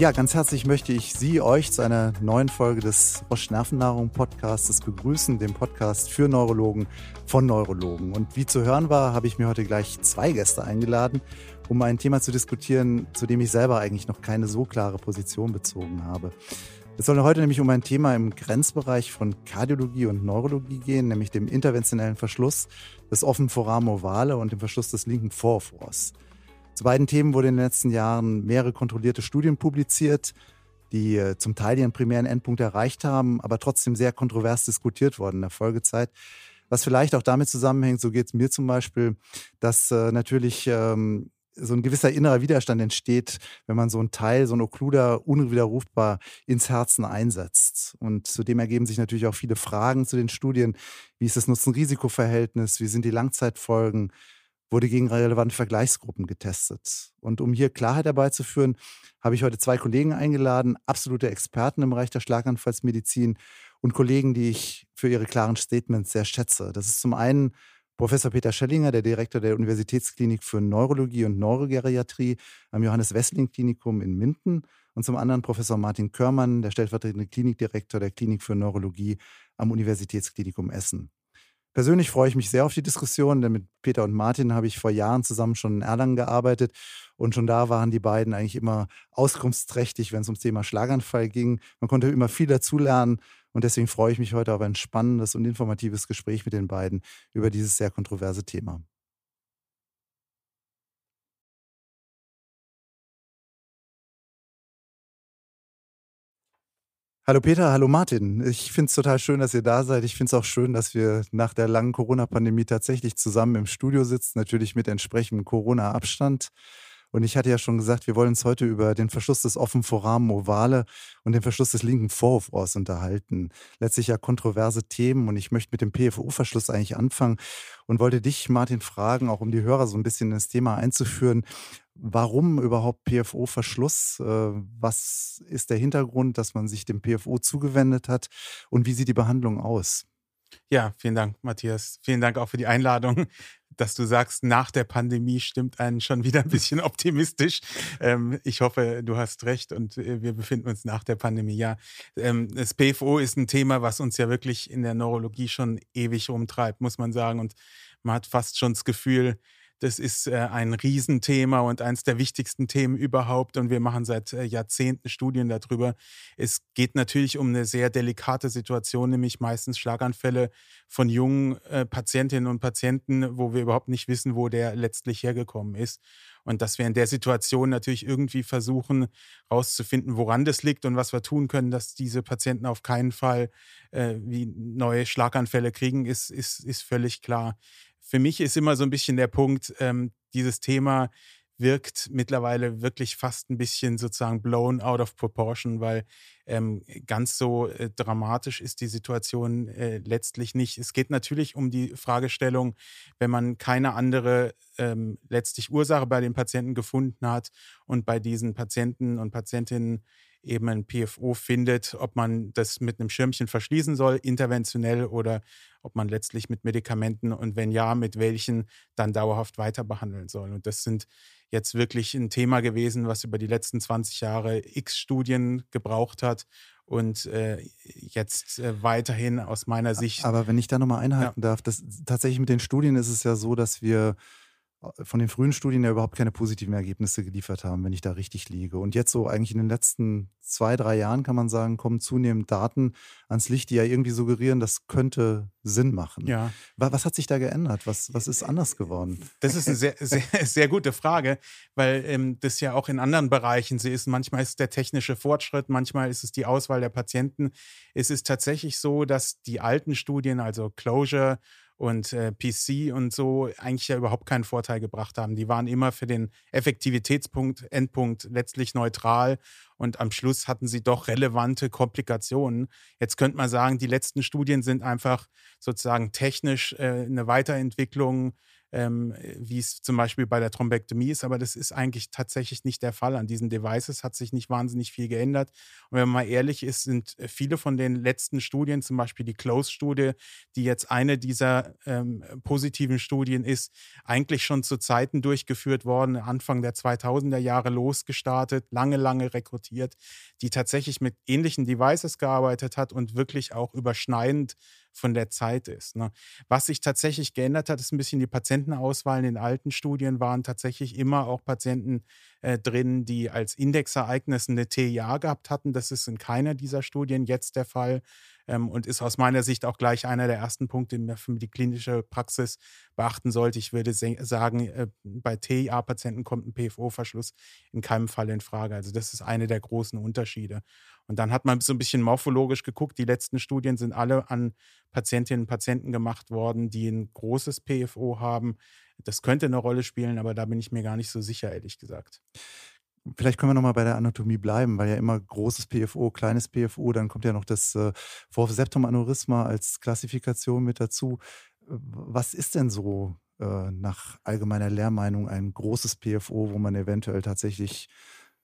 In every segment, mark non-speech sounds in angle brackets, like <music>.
Ja, ganz herzlich möchte ich Sie, euch zu einer neuen Folge des Roche Nervennahrung Podcasts begrüßen, dem Podcast für Neurologen von Neurologen. Und wie zu hören war, habe ich mir heute gleich zwei Gäste eingeladen, um ein Thema zu diskutieren, zu dem ich selber eigentlich noch keine so klare Position bezogen habe. Es soll heute nämlich um ein Thema im Grenzbereich von Kardiologie und Neurologie gehen, nämlich dem interventionellen Verschluss des offenen Foramen ovale und dem Verschluss des linken Vorfors. Zu beiden Themen wurde in den letzten Jahren mehrere kontrollierte Studien publiziert, die äh, zum Teil ihren primären Endpunkt erreicht haben, aber trotzdem sehr kontrovers diskutiert worden in der Folgezeit. Was vielleicht auch damit zusammenhängt, so geht es mir zum Beispiel, dass äh, natürlich ähm, so ein gewisser innerer Widerstand entsteht, wenn man so ein Teil, so ein Okkluder unwiderrufbar ins Herzen einsetzt. Und zudem ergeben sich natürlich auch viele Fragen zu den Studien. Wie ist das Nutzen-Risiko-Verhältnis? Wie sind die Langzeitfolgen? Wurde gegen relevante Vergleichsgruppen getestet. Und um hier Klarheit herbeizuführen, habe ich heute zwei Kollegen eingeladen, absolute Experten im Bereich der Schlaganfallsmedizin und Kollegen, die ich für ihre klaren Statements sehr schätze. Das ist zum einen Professor Peter Schellinger, der Direktor der Universitätsklinik für Neurologie und Neurogeriatrie am Johannes Wessling Klinikum in Minden und zum anderen Professor Martin Körmann, der stellvertretende Klinikdirektor der Klinik für Neurologie am Universitätsklinikum Essen. Persönlich freue ich mich sehr auf die Diskussion, denn mit Peter und Martin habe ich vor Jahren zusammen schon in Erlangen gearbeitet und schon da waren die beiden eigentlich immer auskunftsträchtig, wenn es ums Thema Schlaganfall ging. Man konnte immer viel dazulernen und deswegen freue ich mich heute auf ein spannendes und informatives Gespräch mit den beiden über dieses sehr kontroverse Thema. Hallo Peter, hallo Martin. Ich finde es total schön, dass ihr da seid. Ich finde es auch schön, dass wir nach der langen Corona-Pandemie tatsächlich zusammen im Studio sitzen, natürlich mit entsprechendem Corona-Abstand. Und ich hatte ja schon gesagt, wir wollen uns heute über den Verschluss des offenen Foramen ovale und den Verschluss des linken Vorhofrohrs unterhalten. Letztlich ja kontroverse Themen und ich möchte mit dem PFO-Verschluss eigentlich anfangen und wollte dich, Martin, fragen, auch um die Hörer so ein bisschen ins Thema einzuführen. Warum überhaupt PFO-Verschluss? Äh, was ist der Hintergrund, dass man sich dem PFO zugewendet hat? Und wie sieht die Behandlung aus? Ja, vielen Dank, Matthias. Vielen Dank auch für die Einladung, dass du sagst, nach der Pandemie stimmt einen schon wieder ein <laughs> bisschen optimistisch. Ähm, ich hoffe, du hast recht und äh, wir befinden uns nach der Pandemie. Ja, ähm, das PFO ist ein Thema, was uns ja wirklich in der Neurologie schon ewig umtreibt, muss man sagen. Und man hat fast schon das Gefühl, das ist äh, ein Riesenthema und eines der wichtigsten Themen überhaupt. Und wir machen seit äh, Jahrzehnten Studien darüber. Es geht natürlich um eine sehr delikate Situation, nämlich meistens Schlaganfälle von jungen äh, Patientinnen und Patienten, wo wir überhaupt nicht wissen, wo der letztlich hergekommen ist. Und dass wir in der Situation natürlich irgendwie versuchen, herauszufinden, woran das liegt und was wir tun können, dass diese Patienten auf keinen Fall äh, wie neue Schlaganfälle kriegen, ist, ist, ist völlig klar für mich ist immer so ein bisschen der Punkt, ähm, dieses Thema wirkt mittlerweile wirklich fast ein bisschen sozusagen blown out of proportion, weil ähm, ganz so äh, dramatisch ist die Situation äh, letztlich nicht. Es geht natürlich um die Fragestellung, wenn man keine andere ähm, letztlich Ursache bei den Patienten gefunden hat und bei diesen Patienten und Patientinnen eben ein PFO findet, ob man das mit einem Schirmchen verschließen soll, interventionell oder ob man letztlich mit Medikamenten und wenn ja, mit welchen dann dauerhaft weiter behandeln soll. Und das sind jetzt wirklich ein Thema gewesen, was über die letzten 20 Jahre x Studien gebraucht hat und äh, jetzt äh, weiterhin aus meiner Sicht. Aber wenn ich da nochmal einhalten ja. darf, das, tatsächlich mit den Studien ist es ja so, dass wir von den frühen Studien ja überhaupt keine positiven Ergebnisse geliefert haben, wenn ich da richtig liege. Und jetzt so eigentlich in den letzten zwei, drei Jahren kann man sagen, kommen zunehmend Daten ans Licht, die ja irgendwie suggerieren, das könnte Sinn machen. Ja. Was hat sich da geändert? Was, was ist anders geworden? Das ist eine sehr, sehr, <laughs> sehr gute Frage, weil ähm, das ja auch in anderen Bereichen so ist. Manchmal ist es der technische Fortschritt, manchmal ist es die Auswahl der Patienten. Es ist tatsächlich so, dass die alten Studien, also Closure und äh, PC und so eigentlich ja überhaupt keinen Vorteil gebracht haben. Die waren immer für den Effektivitätspunkt, Endpunkt letztlich neutral und am Schluss hatten sie doch relevante Komplikationen. Jetzt könnte man sagen, die letzten Studien sind einfach sozusagen technisch äh, eine Weiterentwicklung ähm, wie es zum Beispiel bei der Thrombektomie ist, aber das ist eigentlich tatsächlich nicht der Fall. An diesen Devices hat sich nicht wahnsinnig viel geändert. Und wenn man mal ehrlich ist, sind viele von den letzten Studien, zum Beispiel die Close-Studie, die jetzt eine dieser ähm, positiven Studien ist, eigentlich schon zu Zeiten durchgeführt worden, Anfang der 2000er Jahre losgestartet, lange, lange rekrutiert, die tatsächlich mit ähnlichen Devices gearbeitet hat und wirklich auch überschneidend von der Zeit ist. Ne? Was sich tatsächlich geändert hat, ist ein bisschen die Patientenauswahl. In den alten Studien waren tatsächlich immer auch Patienten äh, drin, die als Indexereignis eine TIA gehabt hatten. Das ist in keiner dieser Studien jetzt der Fall ähm, und ist aus meiner Sicht auch gleich einer der ersten Punkte, die man für die klinische Praxis beachten sollte. Ich würde sagen, äh, bei TIA-Patienten kommt ein PFO-Verschluss in keinem Fall in Frage. Also das ist eine der großen Unterschiede. Und dann hat man so ein bisschen morphologisch geguckt. Die letzten Studien sind alle an Patientinnen und Patienten gemacht worden, die ein großes PFO haben. Das könnte eine Rolle spielen, aber da bin ich mir gar nicht so sicher, ehrlich gesagt. Vielleicht können wir nochmal bei der Anatomie bleiben, weil ja immer großes PFO, kleines PFO, dann kommt ja noch das äh, Vorhof-Septum-Aneurysma als Klassifikation mit dazu. Was ist denn so äh, nach allgemeiner Lehrmeinung ein großes PFO, wo man eventuell tatsächlich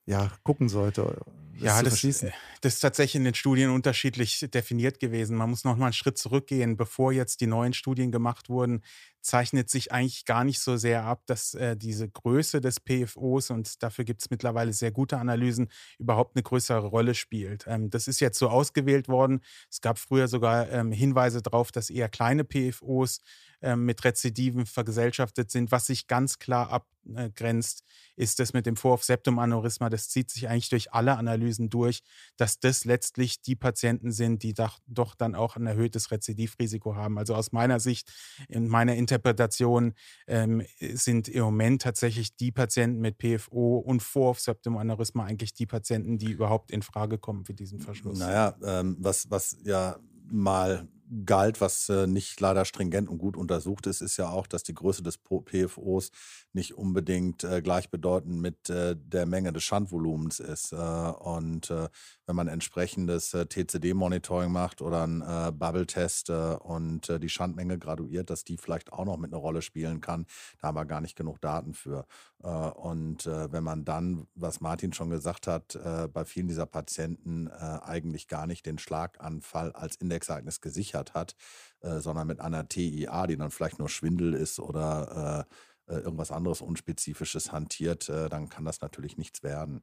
ja, gucken sollte. Das ja, das, äh, das, ist tatsächlich in den Studien unterschiedlich definiert gewesen. Man muss noch mal einen Schritt zurückgehen. Bevor jetzt die neuen Studien gemacht wurden, zeichnet sich eigentlich gar nicht so sehr ab, dass äh, diese Größe des PFOs, und dafür gibt es mittlerweile sehr gute Analysen, überhaupt eine größere Rolle spielt. Ähm, das ist jetzt so ausgewählt worden. Es gab früher sogar ähm, Hinweise darauf, dass eher kleine PFOs ähm, mit Rezidiven vergesellschaftet sind, was sich ganz klar abgrenzt, ist das mit dem Vorhof-Septum-Aneurysma. Das zieht sich eigentlich durch alle Analysen durch, dass das letztlich die Patienten sind, die doch, dann auch ein erhöhtes Rezidivrisiko haben. Also aus meiner Sicht, in meiner Interpretation ähm, sind im Moment tatsächlich die Patienten mit PFO und Vorhof-Septum-Aneurysma eigentlich die Patienten, die überhaupt in Frage kommen für diesen Verschluss. Naja, ähm, was, was ja mal galt, was äh, nicht leider stringent und gut untersucht ist, ist ja auch, dass die Größe des PFOs nicht unbedingt äh, gleichbedeutend mit äh, der Menge des Schandvolumens ist. Und wenn man entsprechendes TCD-Monitoring macht oder einen Bubble-Test und die Schandmenge graduiert, dass die vielleicht auch noch mit einer Rolle spielen kann, da haben wir gar nicht genug Daten für. und wenn man dann, was Martin schon gesagt hat, bei vielen dieser Patienten eigentlich gar nicht den Schlaganfall als Indexereignis gesichert hat, sondern mit einer TIA, die dann vielleicht nur Schwindel ist oder äh, irgendwas anderes Unspezifisches hantiert, äh, dann kann das natürlich nichts werden.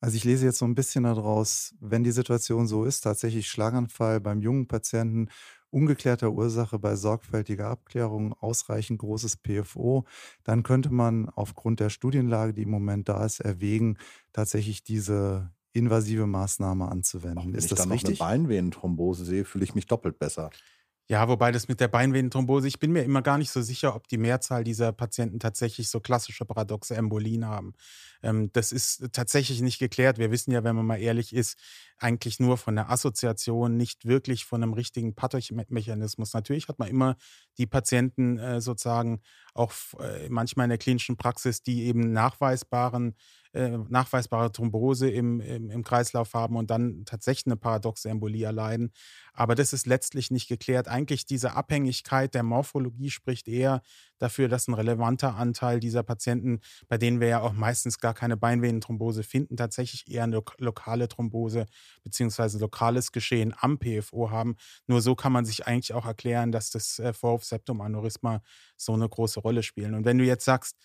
Also ich lese jetzt so ein bisschen daraus, wenn die Situation so ist, tatsächlich Schlaganfall beim jungen Patienten, ungeklärter Ursache bei sorgfältiger Abklärung, ausreichend großes PFO, dann könnte man aufgrund der Studienlage, die im Moment da ist, erwägen, tatsächlich diese invasive Maßnahme anzuwenden. Auch wenn ist ich das dann richtig? noch eine Beinvenenthrombose sehe, fühle ich mich doppelt besser. Ja, wobei das mit der Beinvenenthrombose, ich bin mir immer gar nicht so sicher, ob die Mehrzahl dieser Patienten tatsächlich so klassische paradoxe Embolien haben. Ähm, das ist tatsächlich nicht geklärt. Wir wissen ja, wenn man mal ehrlich ist, eigentlich nur von der Assoziation, nicht wirklich von einem richtigen Pathomechanismus. Natürlich hat man immer die Patienten äh, sozusagen auch äh, manchmal in der klinischen Praxis, die eben nachweisbaren äh, nachweisbare Thrombose im, im, im, Kreislauf haben und dann tatsächlich eine paradoxe Embolie erleiden. Aber das ist letztlich nicht geklärt. Eigentlich diese Abhängigkeit der Morphologie spricht eher dafür, dass ein relevanter Anteil dieser Patienten, bei denen wir ja auch meistens gar keine Beinvenenthrombose finden, tatsächlich eher eine lokale Thrombose beziehungsweise lokales Geschehen am PFO haben. Nur so kann man sich eigentlich auch erklären, dass das äh, Vorhof-Septum-Aneurysma so eine große Rolle spielt. Und wenn du jetzt sagst,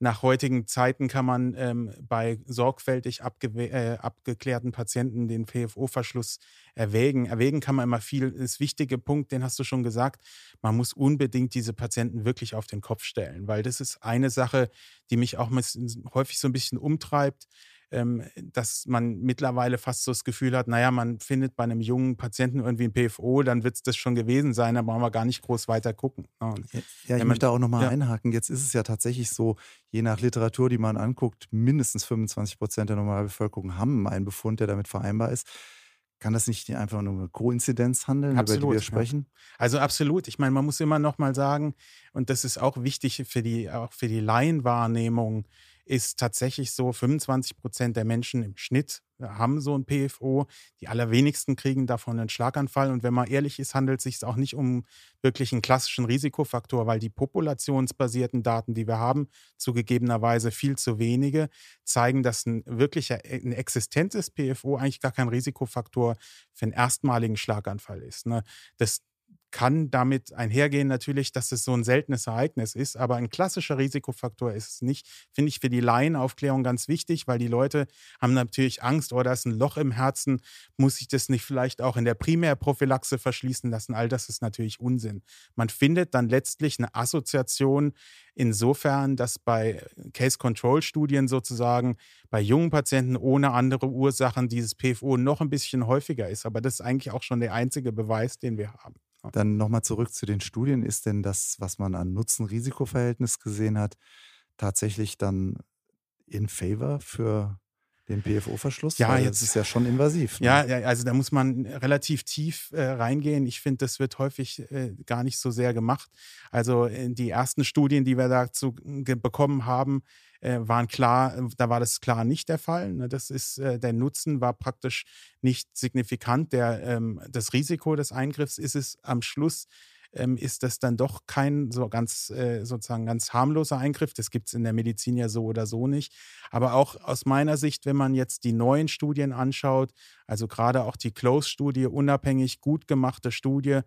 nach heutigen Zeiten kann man ähm, bei sorgfältig äh, abgeklärten Patienten den PFO-Verschluss erwägen. Erwägen kann man immer viel. Das wichtige Punkt, den hast du schon gesagt, man muss unbedingt diese Patienten wirklich auf den Kopf stellen, weil das ist eine Sache, die mich auch häufig so ein bisschen umtreibt dass man mittlerweile fast so das Gefühl hat, naja, man findet bei einem jungen Patienten irgendwie ein PFO, dann wird es das schon gewesen sein, da brauchen wir gar nicht groß weiter gucken. Ne? Ja, ja, ich möchte auch nochmal ja. einhaken. Jetzt ist es ja tatsächlich so, je nach Literatur, die man anguckt, mindestens 25 Prozent der Normalbevölkerung haben einen Befund, der damit vereinbar ist. Kann das nicht einfach nur eine Koinzidenz handeln, absolut, über die wir sprechen? Ja. Also absolut. Ich meine, man muss immer noch mal sagen, und das ist auch wichtig für die, auch für die Laienwahrnehmung, ist tatsächlich so, 25 Prozent der Menschen im Schnitt haben so ein PFO. Die allerwenigsten kriegen davon einen Schlaganfall. Und wenn man ehrlich ist, handelt es sich auch nicht um wirklich einen klassischen Risikofaktor, weil die populationsbasierten Daten, die wir haben, zugegebenerweise viel zu wenige, zeigen, dass ein wirklicher, ein existentes PFO eigentlich gar kein Risikofaktor für einen erstmaligen Schlaganfall ist. Ne? Das kann damit einhergehen natürlich, dass es so ein seltenes Ereignis ist, aber ein klassischer Risikofaktor ist es nicht. Finde ich für die Laienaufklärung ganz wichtig, weil die Leute haben natürlich Angst, oh, da ist ein Loch im Herzen, muss ich das nicht vielleicht auch in der Primärprophylaxe verschließen lassen? All das ist natürlich Unsinn. Man findet dann letztlich eine Assoziation insofern, dass bei Case-Control-Studien sozusagen bei jungen Patienten ohne andere Ursachen dieses PFO noch ein bisschen häufiger ist. Aber das ist eigentlich auch schon der einzige Beweis, den wir haben. Dann nochmal zurück zu den Studien. Ist denn das, was man an Nutzen-Risiko-Verhältnis gesehen hat, tatsächlich dann in favor für den PFO-Verschluss? Ja, Weil jetzt ist ja schon invasiv. Ne? Ja, also da muss man relativ tief äh, reingehen. Ich finde, das wird häufig äh, gar nicht so sehr gemacht. Also äh, die ersten Studien, die wir dazu bekommen haben, äh, waren klar, da war das klar nicht der Fall. Ne? Das ist, äh, der Nutzen war praktisch nicht signifikant. Der, ähm, das Risiko des Eingriffs ist es am Schluss ähm, ist das dann doch kein so ganz äh, sozusagen ganz harmloser Eingriff. Das gibt es in der Medizin ja so oder so nicht. Aber auch aus meiner Sicht, wenn man jetzt die neuen Studien anschaut, also gerade auch die Close-Studie, unabhängig gut gemachte Studie,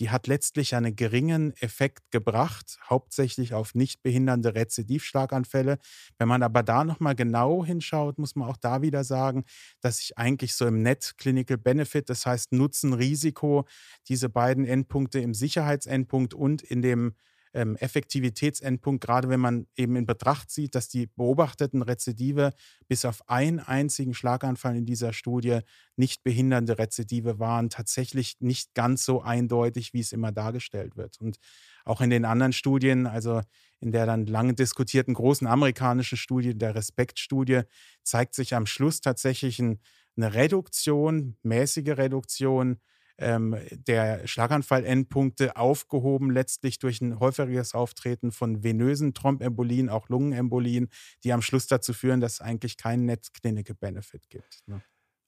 die hat letztlich einen geringen Effekt gebracht, hauptsächlich auf nicht behindernde Rezidivschlaganfälle. Wenn man aber da nochmal genau hinschaut, muss man auch da wieder sagen, dass sich eigentlich so im Net Clinical Benefit, das heißt Nutzen, Risiko, diese beiden Endpunkte im Sicherheitsendpunkt und in dem ähm, Effektivitätsendpunkt, gerade wenn man eben in Betracht zieht, dass die beobachteten Rezidive bis auf einen einzigen Schlaganfall in dieser Studie nicht behindernde Rezidive waren, tatsächlich nicht ganz so eindeutig, wie es immer dargestellt wird. Und auch in den anderen Studien, also in der dann lange diskutierten großen amerikanischen Studie, der Respektstudie, zeigt sich am Schluss tatsächlich ein, eine Reduktion, mäßige Reduktion ähm, der Schlaganfall-Endpunkte aufgehoben, letztlich durch ein häufigeres Auftreten von venösen Trombembolien, auch Lungenembolien, die am Schluss dazu führen, dass es eigentlich keinen Net-Clinical-Benefit gibt. Ne?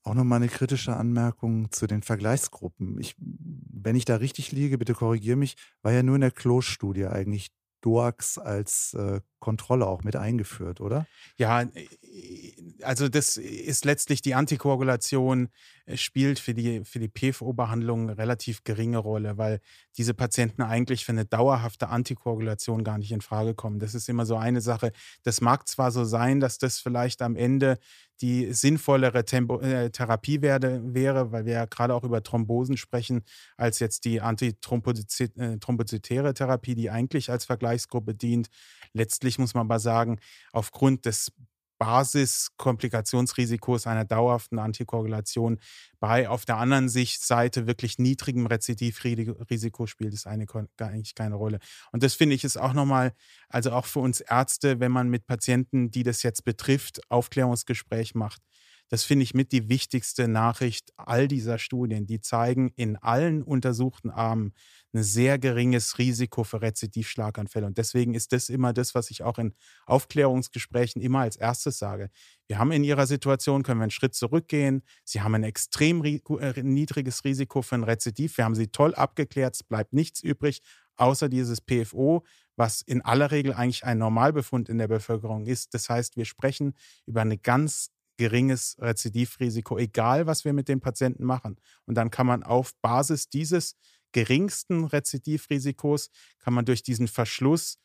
Auch nochmal eine kritische Anmerkung zu den Vergleichsgruppen. Ich, wenn ich da richtig liege, bitte korrigiere mich, war ja nur in der Close-Studie eigentlich DOAX als äh, Kontrolle auch mit eingeführt, oder? Ja, äh, also das ist letztlich die Antikoagulation spielt für die, für die PFO-Behandlung eine relativ geringe Rolle, weil diese Patienten eigentlich für eine dauerhafte Antikoagulation gar nicht in Frage kommen. Das ist immer so eine Sache. Das mag zwar so sein, dass das vielleicht am Ende die sinnvollere Tempo, äh, Therapie werde, wäre, weil wir ja gerade auch über Thrombosen sprechen, als jetzt die antithrombozytäre äh, Therapie, die eigentlich als Vergleichsgruppe dient. Letztlich muss man aber sagen, aufgrund des Basiskomplikationsrisikos einer dauerhaften Antikoagulation bei auf der anderen Seite wirklich niedrigem Rezidivrisiko spielt es eine, eigentlich keine Rolle. Und das finde ich ist auch nochmal, also auch für uns Ärzte, wenn man mit Patienten, die das jetzt betrifft, Aufklärungsgespräch macht, das finde ich mit die wichtigste Nachricht all dieser Studien. Die zeigen in allen untersuchten Armen ein sehr geringes Risiko für Rezidivschlaganfälle. Und deswegen ist das immer das, was ich auch in Aufklärungsgesprächen immer als erstes sage. Wir haben in Ihrer Situation, können wir einen Schritt zurückgehen. Sie haben ein extrem äh, niedriges Risiko für ein Rezidiv. Wir haben Sie toll abgeklärt. Es bleibt nichts übrig, außer dieses PFO, was in aller Regel eigentlich ein Normalbefund in der Bevölkerung ist. Das heißt, wir sprechen über eine ganz geringes Rezidivrisiko, egal was wir mit den Patienten machen. Und dann kann man auf Basis dieses geringsten Rezidivrisikos, kann man durch diesen Verschluss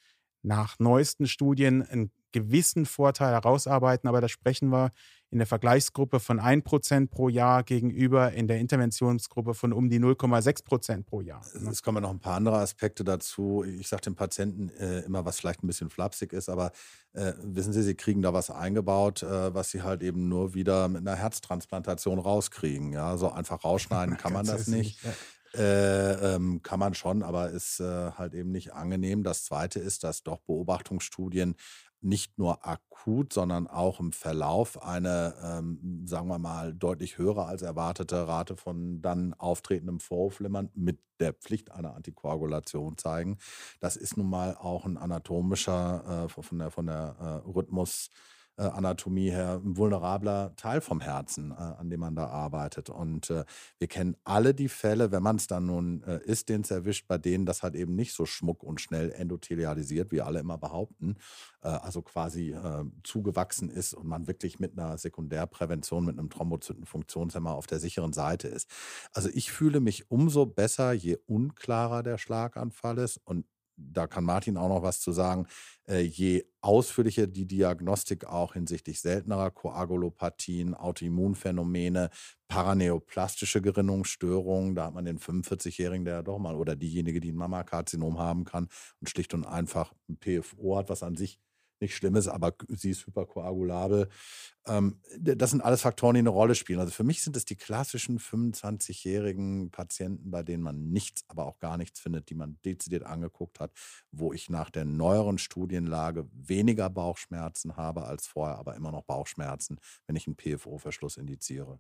nach neuesten Studien einen gewissen Vorteil herausarbeiten, aber da sprechen wir in der Vergleichsgruppe von 1% pro Jahr gegenüber in der Interventionsgruppe von um die 0,6% pro Jahr. Ne? Es kommen noch ein paar andere Aspekte dazu. Ich sage den Patienten äh, immer, was vielleicht ein bisschen flapsig ist, aber äh, wissen Sie, Sie kriegen da was eingebaut, äh, was Sie halt eben nur wieder mit einer Herztransplantation rauskriegen. Ja, so einfach rausschneiden <laughs> kann man das nicht. Ja. Äh, ähm, kann man schon, aber ist äh, halt eben nicht angenehm. Das Zweite ist, dass doch Beobachtungsstudien nicht nur akut, sondern auch im Verlauf eine, ähm, sagen wir mal, deutlich höhere als erwartete Rate von dann auftretendem Vorhofflimmern mit der Pflicht einer Antikoagulation zeigen. Das ist nun mal auch ein anatomischer, äh, von der, von der äh, Rhythmus- äh, Anatomie her ein vulnerabler Teil vom Herzen, äh, an dem man da arbeitet. Und äh, wir kennen alle die Fälle, wenn man es dann nun äh, ist, den es erwischt, bei denen das halt eben nicht so schmuck und schnell endothelialisiert, wie alle immer behaupten, äh, also quasi zugewachsen ist und man wirklich mit einer Sekundärprävention, mit einem Thrombozytenfunktionshemmer auf der sicheren Seite ist. Also ich fühle mich umso besser, je unklarer der Schlaganfall ist und da kann Martin auch noch was zu sagen, äh, je ausführlicher die Diagnostik auch hinsichtlich seltenerer Koagulopathien, Autoimmunphänomene, paraneoplastische Gerinnungsstörungen, da hat man den 45-Jährigen, der ja doch mal, oder diejenige, die ein Mammakarzinom haben kann und schlicht und einfach ein PFO hat, was an sich nicht schlimm ist, aber sie ist hyperkoagulabel. Ähm, das sind alles Faktoren, die eine Rolle spielen. Also für mich sind es die klassischen 25-jährigen Patienten, bei denen man nichts, aber auch gar nichts findet, die man dezidiert angeguckt hat, wo ich nach der neueren Studienlage weniger Bauchschmerzen habe als vorher, aber immer noch Bauchschmerzen, wenn ich einen PFO-Verschluss indiziere.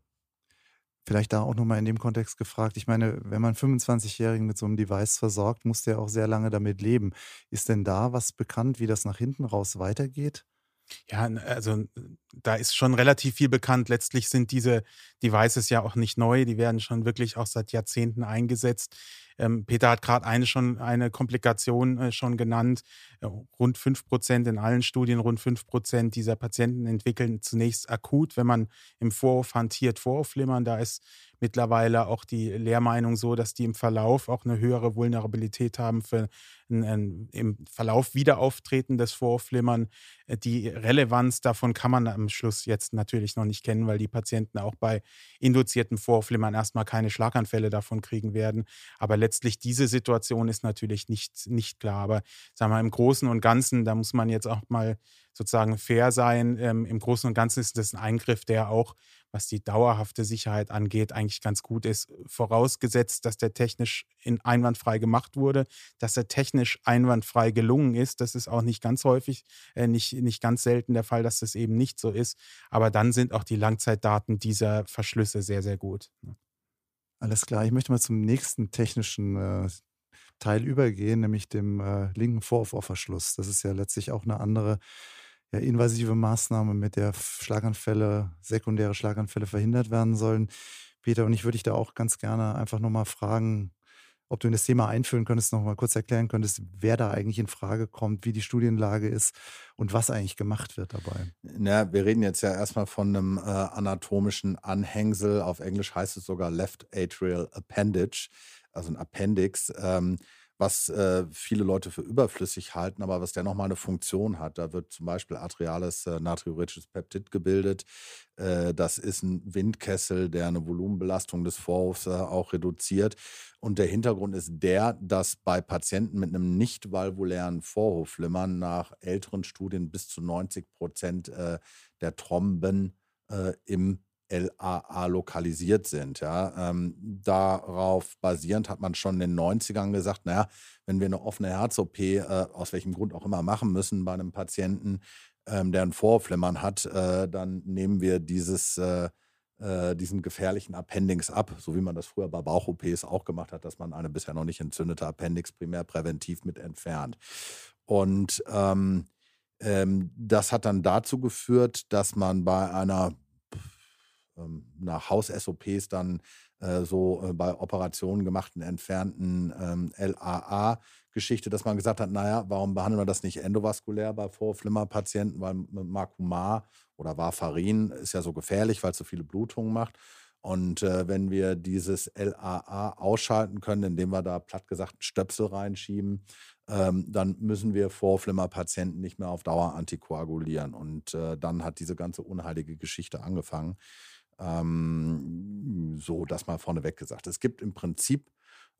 Vielleicht da auch nochmal in dem Kontext gefragt. Ich meine, wenn man 25-Jährigen mit so einem Device versorgt, muss der auch sehr lange damit leben. Ist denn da was bekannt, wie das nach hinten raus weitergeht? Ja, also da ist schon relativ viel bekannt. Letztlich sind diese Devices ja auch nicht neu. Die werden schon wirklich auch seit Jahrzehnten eingesetzt. Ähm, Peter hat gerade eine schon eine Komplikation äh, schon genannt. Äh, rund 5 Prozent in allen Studien, rund 5 Prozent dieser Patienten entwickeln zunächst akut, wenn man im Vorhof hantiert, Vorhofflimmern. Da ist mittlerweile auch die Lehrmeinung so, dass die im Verlauf auch eine höhere Vulnerabilität haben für ein, ein im Verlauf Wiederauftreten des Vorhofflimmern. Äh, die Relevanz davon kann man am Schluss jetzt natürlich noch nicht kennen, weil die Patienten auch bei induzierten Vorhofflimmern erstmal keine Schlaganfälle davon kriegen werden. Aber letztlich diese Situation ist natürlich nicht, nicht klar. Aber sagen wir, im Großen und Ganzen, da muss man jetzt auch mal sozusagen fair sein. Ähm, Im Großen und Ganzen ist das ein Eingriff, der auch, was die dauerhafte Sicherheit angeht, eigentlich ganz gut ist. Vorausgesetzt, dass der technisch in einwandfrei gemacht wurde, dass er technisch einwandfrei gelungen ist. Das ist auch nicht ganz häufig, äh, nicht, nicht ganz selten der Fall, dass das eben nicht so ist. Aber dann sind auch die Langzeitdaten dieser Verschlüsse sehr, sehr gut. Alles klar, ich möchte mal zum nächsten technischen äh, Teil übergehen, nämlich dem äh, linken Vorhofohrverschluss. Das ist ja letztlich auch eine andere ja, invasive Maßnahme, mit der Schlaganfälle, sekundäre Schlaganfälle verhindert werden sollen. Peter, und ich würde dich da auch ganz gerne einfach nochmal fragen, ob du in das Thema einführen könntest, noch mal kurz erklären könntest, wer da eigentlich in Frage kommt, wie die Studienlage ist und was eigentlich gemacht wird dabei. Na, wir reden jetzt ja erstmal von einem äh, anatomischen Anhängsel. Auf Englisch heißt es sogar Left Atrial Appendage, also ein Appendix. Ähm, was äh, viele Leute für überflüssig halten, aber was dennoch mal eine Funktion hat. Da wird zum Beispiel arteriales äh, natriuretisches Peptid gebildet. Äh, das ist ein Windkessel, der eine Volumenbelastung des Vorhofs äh, auch reduziert. Und der Hintergrund ist der, dass bei Patienten mit einem nicht valvulären Vorhofflimmern nach älteren Studien bis zu 90 Prozent äh, der Tromben äh, im LAA lokalisiert sind. Ja. Ähm, darauf basierend hat man schon in den 90ern gesagt, naja, wenn wir eine offene Herz-OP, äh, aus welchem Grund auch immer, machen müssen bei einem Patienten, ähm, der ein Vorflimmern hat, äh, dann nehmen wir dieses, äh, äh, diesen gefährlichen Appendix ab, so wie man das früher bei Bauch-OPs auch gemacht hat, dass man eine bisher noch nicht entzündete Appendix primär präventiv mit entfernt. Und ähm, ähm, das hat dann dazu geführt, dass man bei einer nach Haus-SOPs dann äh, so äh, bei Operationen gemachten, entfernten ähm, LAA-Geschichte, dass man gesagt hat, naja, warum behandeln wir das nicht endovaskulär bei Vorflimmerpatienten, weil Makumar oder Warfarin ist ja so gefährlich, weil es so viele Blutungen macht. Und äh, wenn wir dieses LAA ausschalten können, indem wir da platt gesagt Stöpsel reinschieben, ähm, dann müssen wir Vorflimmerpatienten nicht mehr auf Dauer antikoagulieren. Und äh, dann hat diese ganze unheilige Geschichte angefangen. Ähm, so, das mal vorneweg gesagt. Es gibt im Prinzip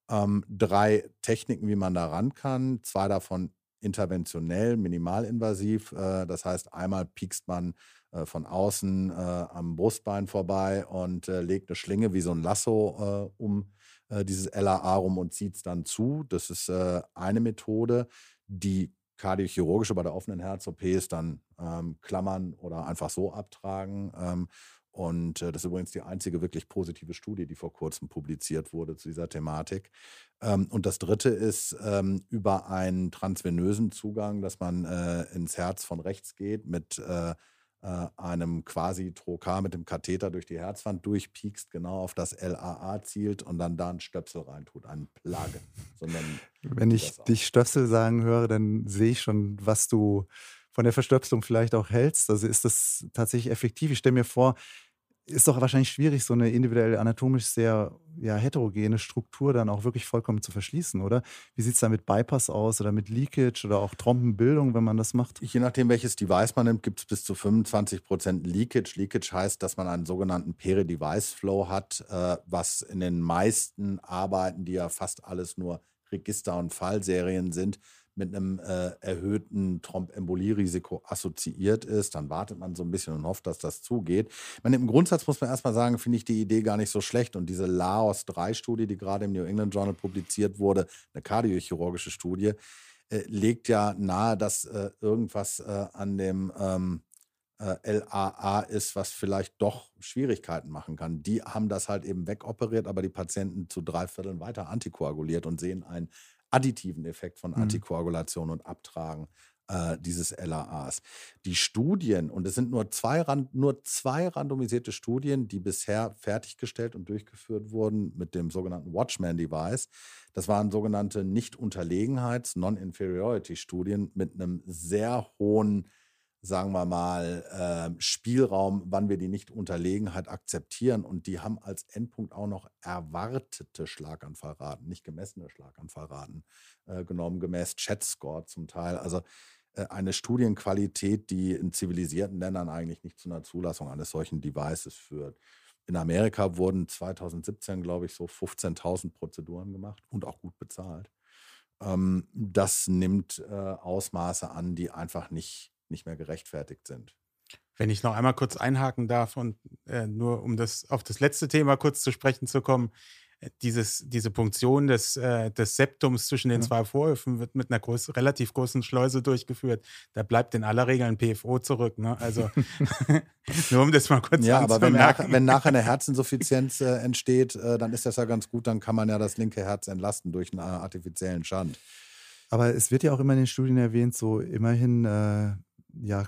ähm, drei Techniken, wie man da ran kann. Zwei davon interventionell, minimalinvasiv. Äh, das heißt, einmal piekst man äh, von außen äh, am Brustbein vorbei und äh, legt eine Schlinge wie so ein Lasso äh, um äh, dieses LAA rum und zieht es dann zu. Das ist eine Methode, die kardiochirurgische bei der offenen Herz-OP ist dann ähm, Klammern oder einfach so abtragen. Ähm, und äh, das ist übrigens die einzige wirklich positive Studie, die vor kurzem publiziert wurde zu dieser Thematik. Ähm, und das dritte ist ähm, über einen transvenösen Zugang, dass man äh, ins Herz von rechts geht mit äh, einem quasi Trokar mit dem Katheter durch die Herzwand durchpiekst, genau auf das LAA zielt und dann da einen Stöpsel reintut, einen Plug. Sondern Wenn ich dich Stöpsel sagen höre, dann sehe ich schon, was du von der Verstöpselung vielleicht auch hältst. Also ist das tatsächlich effektiv? Ich stelle mir vor, ist doch wahrscheinlich schwierig, so eine individuell anatomisch sehr ja, heterogene Struktur dann auch wirklich vollkommen zu verschließen, oder? Wie sieht es da mit Bypass aus oder mit Leakage oder auch Trompenbildung, wenn man das macht? Je nachdem, welches Device man nimmt, gibt es bis zu 25 Prozent Leakage. Leakage heißt, dass man einen sogenannten Peri-Device-Flow hat, äh, was in den meisten Arbeiten, die ja fast alles nur Register- und Fallserien sind, mit einem äh, erhöhten Thrombembolierisiko assoziiert ist. Dann wartet man so ein bisschen und hofft, dass das zugeht. Meine, Im Grundsatz muss man erstmal sagen, finde ich die Idee gar nicht so schlecht. Und diese Laos-3-Studie, die gerade im New England Journal publiziert wurde, eine kardiochirurgische Studie, äh, legt ja nahe, dass äh, irgendwas äh, an dem ähm, äh, LAA ist, was vielleicht doch Schwierigkeiten machen kann. Die haben das halt eben wegoperiert, aber die Patienten zu drei Vierteln weiter antikoaguliert und sehen ein additiven Effekt von mhm. Antikoagulation und Abtragen äh, dieses LAAs. Die Studien, und es sind nur zwei, nur zwei randomisierte Studien, die bisher fertiggestellt und durchgeführt wurden mit dem sogenannten Watchman-Device. Das waren sogenannte Nicht-Unterlegenheits-, Non-Inferiority-Studien mit einem sehr hohen sagen wir mal, äh, Spielraum, wann wir die Nicht-Unterlegenheit akzeptieren. Und die haben als Endpunkt auch noch erwartete Schlaganfallraten, nicht gemessene Schlaganfallraten äh, genommen, gemäß Chat-Score zum Teil. Also äh, eine Studienqualität, die in zivilisierten Ländern eigentlich nicht zu einer Zulassung eines solchen Devices führt. In Amerika wurden 2017, glaube ich, so 15.000 Prozeduren gemacht und auch gut bezahlt. Ähm, das nimmt äh, Ausmaße an, die einfach nicht nicht mehr gerechtfertigt sind. Wenn ich noch einmal kurz einhaken darf und äh, nur um das auf das letzte Thema kurz zu sprechen zu kommen, äh, dieses, diese Punktion des, äh, des Septums zwischen den ja. zwei Vorhöfen wird mit einer groß, relativ großen Schleuse durchgeführt. Da bleibt in aller Regel ein PFO zurück. Ne? Also <laughs> <laughs> nur um das mal kurz Ja, aber wenn, nach, wenn nachher eine Herzinsuffizienz äh, entsteht, äh, dann ist das ja ganz gut, dann kann man ja das linke Herz entlasten durch einen äh, artifiziellen Schand. Aber es wird ja auch immer in den Studien erwähnt, so immerhin ja,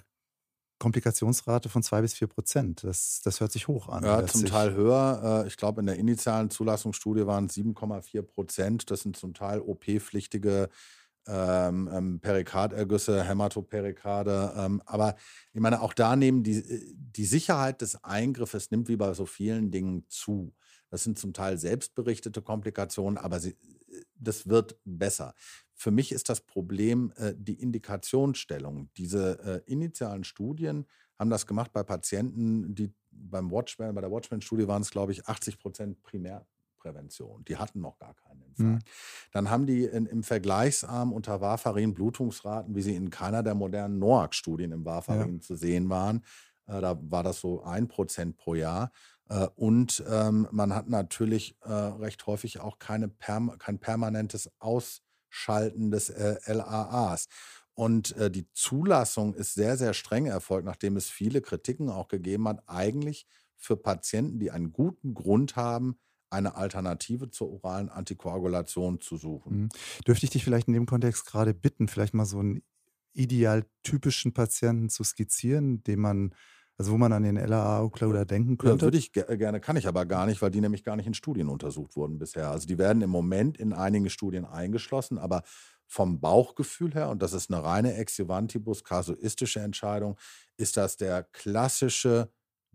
Komplikationsrate von zwei bis vier Prozent. Das, das hört sich hoch an. Ja, zum Teil höher. Äh, ich glaube, in der initialen Zulassungsstudie waren es 7,4 Prozent. Das sind zum Teil OP-pflichtige ähm, ähm, Perikardergüsse, Hämatoperikade. Ähm, aber ich meine, auch da nehmen die, die Sicherheit des Eingriffes nimmt wie bei so vielen Dingen zu. Das sind zum Teil selbstberichtete Komplikationen, aber sie, das wird besser. Für mich ist das Problem äh, die Indikationsstellung. Diese äh, initialen Studien haben das gemacht bei Patienten, die beim Watchman, bei der Watchman-Studie waren es, glaube ich, 80 Prozent Primärprävention. Die hatten noch gar keinen Infarkt. Mhm. Dann haben die in, im Vergleichsarm unter Warfarin Blutungsraten, wie sie in keiner der modernen NOAC-Studien im Warfarin ja. zu sehen waren. Äh, da war das so ein Prozent pro Jahr. Äh, und ähm, man hat natürlich äh, recht häufig auch keine perm kein permanentes Aus Schalten des äh, LAAs. Und äh, die Zulassung ist sehr, sehr streng erfolgt, nachdem es viele Kritiken auch gegeben hat, eigentlich für Patienten, die einen guten Grund haben, eine Alternative zur oralen Antikoagulation zu suchen. Mhm. Dürfte ich dich vielleicht in dem Kontext gerade bitten, vielleicht mal so einen idealtypischen Patienten zu skizzieren, den man also wo man an den LAA-Occluder denken könnte? Ja, würde ich gerne, kann ich aber gar nicht, weil die nämlich gar nicht in Studien untersucht wurden bisher. Also die werden im Moment in einigen Studien eingeschlossen, aber vom Bauchgefühl her, und das ist eine reine Exivantibus kasuistische Entscheidung, ist das der klassische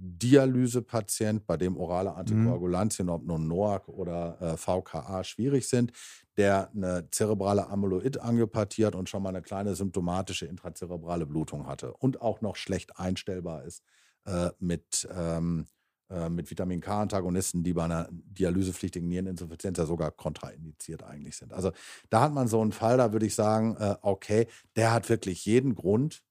Dialysepatient, bei dem orale mhm. Antikoagulantien, ob nun NOAC oder äh, VKA, schwierig sind, der eine zerebrale Amyloid-Angiopathie hat und schon mal eine kleine symptomatische intrazerebrale Blutung hatte und auch noch schlecht einstellbar ist äh, mit, ähm, äh, mit Vitamin K-Antagonisten, die bei einer dialysepflichtigen Niereninsuffizienz ja sogar kontraindiziert eigentlich sind. Also da hat man so einen Fall, da würde ich sagen, äh, okay, der hat wirklich jeden Grund,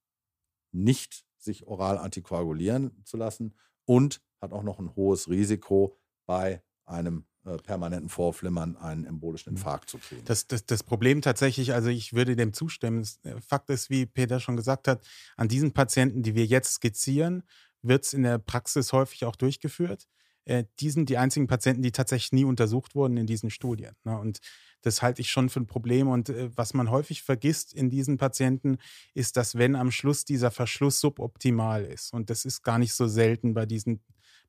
nicht sich oral antikoagulieren zu lassen und hat auch noch ein hohes Risiko bei einem äh, permanenten Vorflimmern einen embolischen Mhm. Infarkt zu kriegen. Das, das, das Problem tatsächlich, also ich würde dem zustimmen. Äh, Fakt ist, wie Peter schon gesagt hat, an diesen Patienten, die wir jetzt skizzieren, wird es in der Praxis häufig auch durchgeführt. Äh, die sind die einzigen Patienten, die tatsächlich nie untersucht wurden in diesen Studien. Ne? Und das halte ich schon für ein Problem. Und äh, was man häufig vergisst in diesen Patienten, ist, dass wenn am Schluss dieser Verschluss suboptimal ist, und das ist gar nicht so selten bei diesen,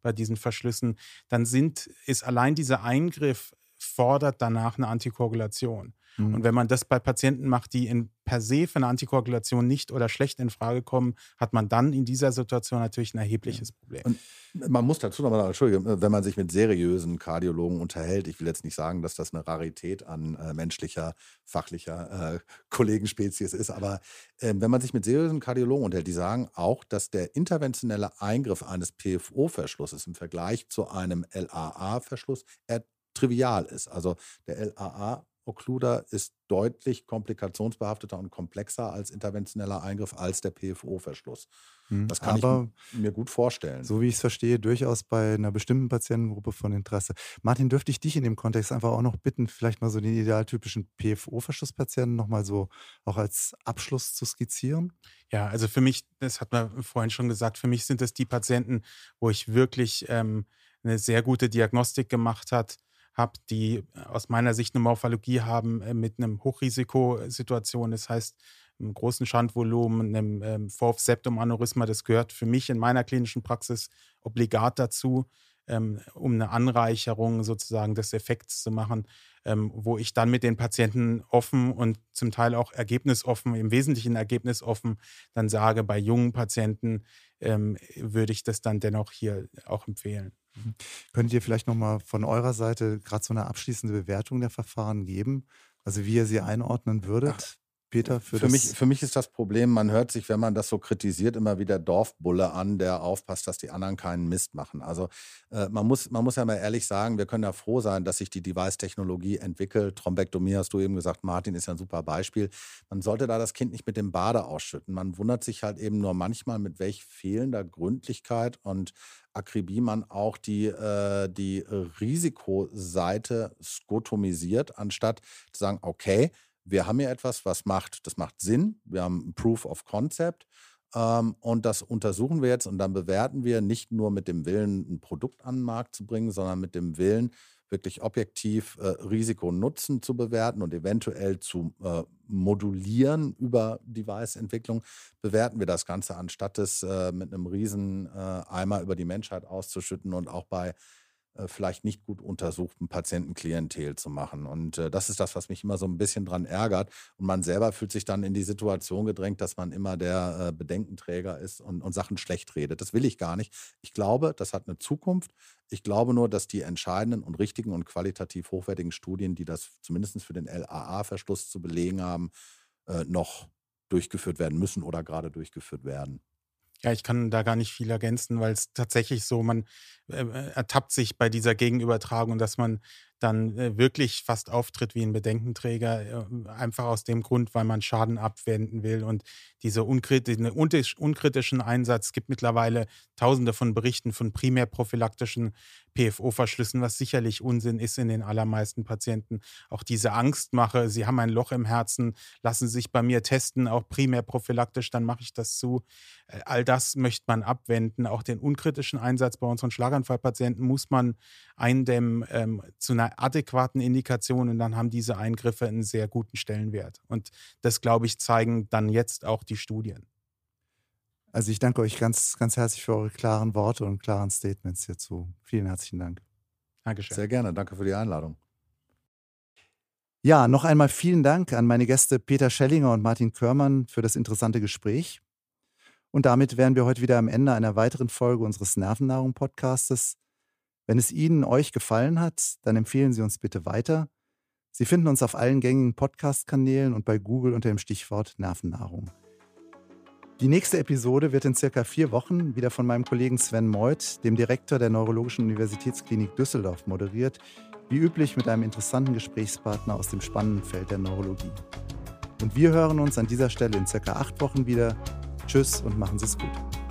bei diesen Verschlüssen, dann sind, ist allein dieser Eingriff fordert danach eine Antikoagulation. Mhm. Und wenn man das bei Patienten macht, die in per se für eine Antikoagulation nicht oder schlecht in Frage kommen, hat man dann in dieser Situation natürlich ein erhebliches Problem. Und man muss dazu nochmal Entschuldigung, wenn man sich mit seriösen Kardiologen unterhält, ich will jetzt nicht sagen, dass das eine Rarität an äh, menschlicher, fachlicher äh, Kollegenspezies ist, aber äh, wenn man sich mit seriösen Kardiologen unterhält, die sagen auch, dass der interventionelle Eingriff eines PFO-Verschlusses im Vergleich zu einem LAA-Verschluss eher trivial ist. Also der LAA Occluder ist deutlich komplikationsbehafteter und komplexer als interventioneller Eingriff als der PFO-Verschluss. Mhm. Das kann Aber ich mir gut vorstellen. so wie ich es verstehe, durchaus bei einer bestimmten Patientengruppe von Interesse. Martin, dürfte ich dich in dem Kontext einfach auch noch bitten, vielleicht mal so den idealtypischen PFO-Verschlusspatienten nochmal so auch als Abschluss zu skizzieren? Ja, also für mich, das hat man vorhin schon gesagt, für mich sind es die Patienten, wo ich wirklich ähm, eine sehr gute Diagnostik gemacht hat, habe, die aus meiner Sicht eine Morphologie haben äh, mit einem Hochrisikosituation, das heißt einem großen Schandvolumen, einem ähm, Fourth-Septum-Aneurysma, das gehört für mich in meiner klinischen Praxis obligat dazu, ähm, um eine Anreicherung sozusagen des Effekts zu machen, ähm, wo ich dann mit den Patienten offen und zum Teil auch ergebnisoffen, im Wesentlichen ergebnisoffen, dann sage, bei jungen Patienten ähm, würde ich das dann dennoch hier auch empfehlen. Könntet ihr vielleicht nochmal von eurer Seite gerade so eine abschließende Bewertung der Verfahren geben? Also wie ihr sie einordnen würdet? Peter, für, Für mich, für mich ist das Problem, man hört sich, wenn man das so kritisiert, immer wieder Dorfbulle an, der aufpasst, dass die anderen keinen Mist machen. Also äh, man, muss, man muss ja mal ehrlich sagen, wir können ja froh sein, dass sich die Device-Technologie entwickelt. Thrombektomie hast du eben gesagt, Martin ist ja ein super Beispiel. Man sollte da das Kind nicht mit dem Bade ausschütten. Man wundert sich halt eben nur manchmal, mit welch fehlender Gründlichkeit und Akribie man auch die, äh, die Risikoseite skotomisiert, anstatt zu sagen, okay, wir haben hier etwas, was macht, das macht Sinn. Wir haben ein Proof of Concept ähm, und das untersuchen wir jetzt und dann bewerten wir nicht nur mit dem Willen, ein Produkt an den Markt zu bringen, sondern mit dem Willen, wirklich objektiv äh, Risiko-Nutzen zu bewerten und eventuell zu äh, modulieren über Device-Entwicklung, bewerten wir das Ganze, anstatt es äh, mit einem riesen äh, Eimer über die Menschheit auszuschütten und auch bei vielleicht nicht gut untersuchten Patientenklientel zu machen. Und äh, das ist das, was mich immer so ein bisschen dran ärgert. Und man selber fühlt sich dann in die Situation gedrängt, dass man immer der äh, Bedenkenträger ist und, und Sachen schlecht redet. Das will ich gar nicht. Ich glaube, das hat eine Zukunft. Ich glaube nur, dass die entscheidenden und richtigen und qualitativ hochwertigen Studien, die das zumindest für den LAA-Verschluss zu belegen haben, äh, noch durchgeführt werden müssen oder gerade durchgeführt werden. Ja, ich kann da gar nicht viel ergänzen, weil es tatsächlich so, man äh, ertappt sich bei dieser Gegenübertragung, dass man dann äh, wirklich fast auftritt wie ein Bedenkenträger, äh, einfach aus dem Grund, weil man Schaden abwenden will und diese unkritischen, unkritischen Einsatz, gibt mittlerweile tausende von Berichten von primär prophylaktischen PFO-Verschlüssen, was sicherlich Unsinn ist in den allermeisten Patienten. Auch diese Angstmache, sie haben ein Loch im Herzen, lassen sich bei mir testen, auch primär prophylaktisch, dann mache ich das zu. Äh, All das möchte man abwenden. Auch den unkritischen Einsatz bei unseren Schlaganfallpatienten muss man eindämmen ähm, zu einer adäquaten Indikation und dann haben diese Eingriffe einen sehr guten Stellenwert. Und das, glaube ich, zeigen dann jetzt auch die Studien. Also ich danke euch ganz, ganz herzlich für eure klaren Worte und klaren Statements hierzu. Vielen herzlichen Dank. Dankeschön. Sehr gerne. Danke für die Einladung. Ja, noch einmal vielen Dank an meine Gäste Peter Schellinger und Martin Körmann für das interessante Gespräch. Und damit wären wir heute wieder am Ende einer weiteren Folge unseres Nervennahrung-Podcastes. Wenn es Ihnen, euch gefallen hat, dann empfehlen Sie uns bitte weiter. Sie finden uns auf allen gängigen Podcast-Kanälen und bei Google unter dem Stichwort Nervennahrung. Die nächste Episode wird in circa vier Wochen wieder von meinem Kollegen Sven Meuth, dem Direktor der Neurologischen Universitätsklinik Düsseldorf, moderiert, wie üblich mit einem interessanten Gesprächspartner aus dem spannenden Feld der Neurologie. Und wir hören uns an dieser Stelle in circa acht Wochen wieder. Tschüss und machen Sie es gut.